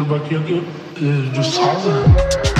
रुपये बाकी जो साज है।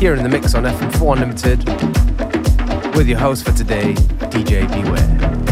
Here in the mix on FM4 Unlimited with your host for today, DJ Beware.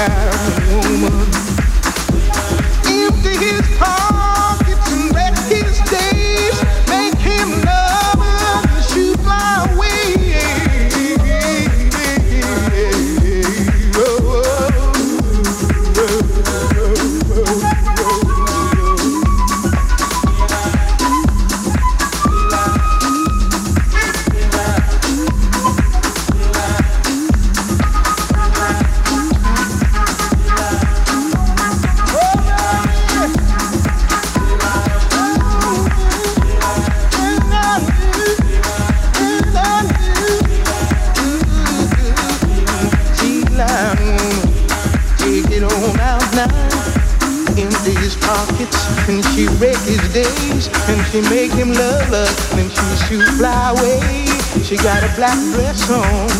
Sea got a black dress on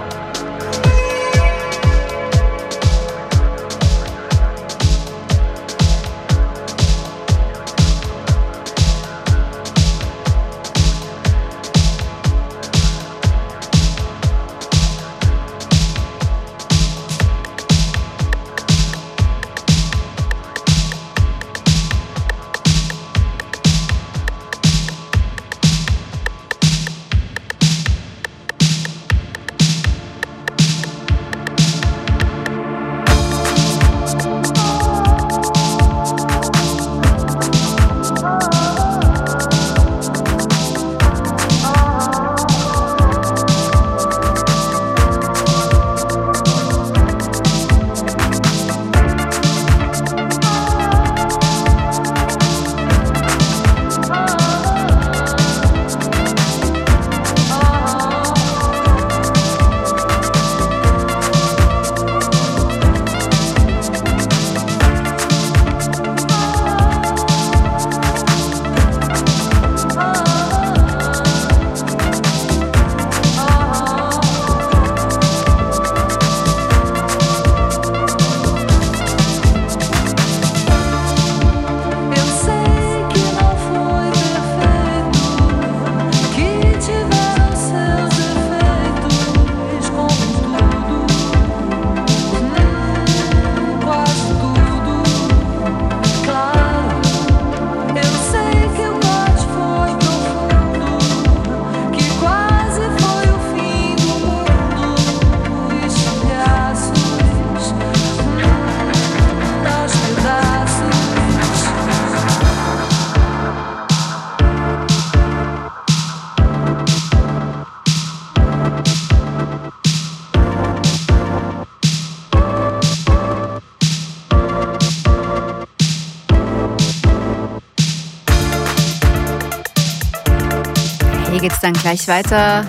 Dann gleich weiter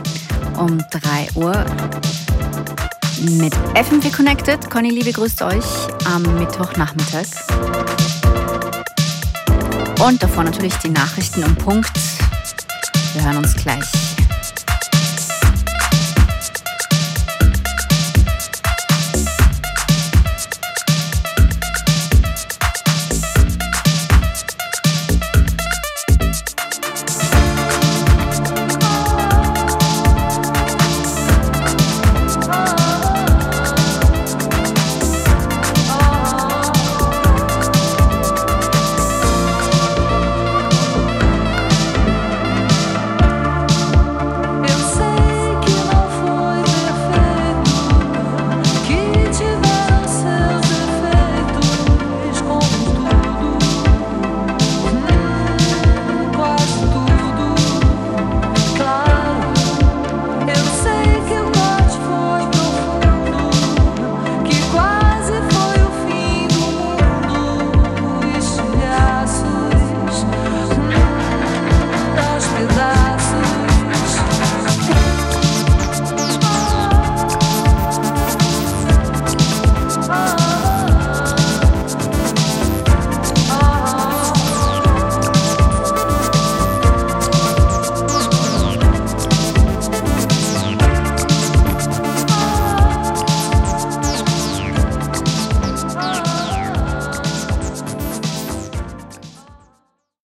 um 3 Uhr mit FM4 Connected. Conny Liebe grüßt euch am Mittwochnachmittag. Und davor natürlich die Nachrichten um Punkt. Wir hören uns gleich.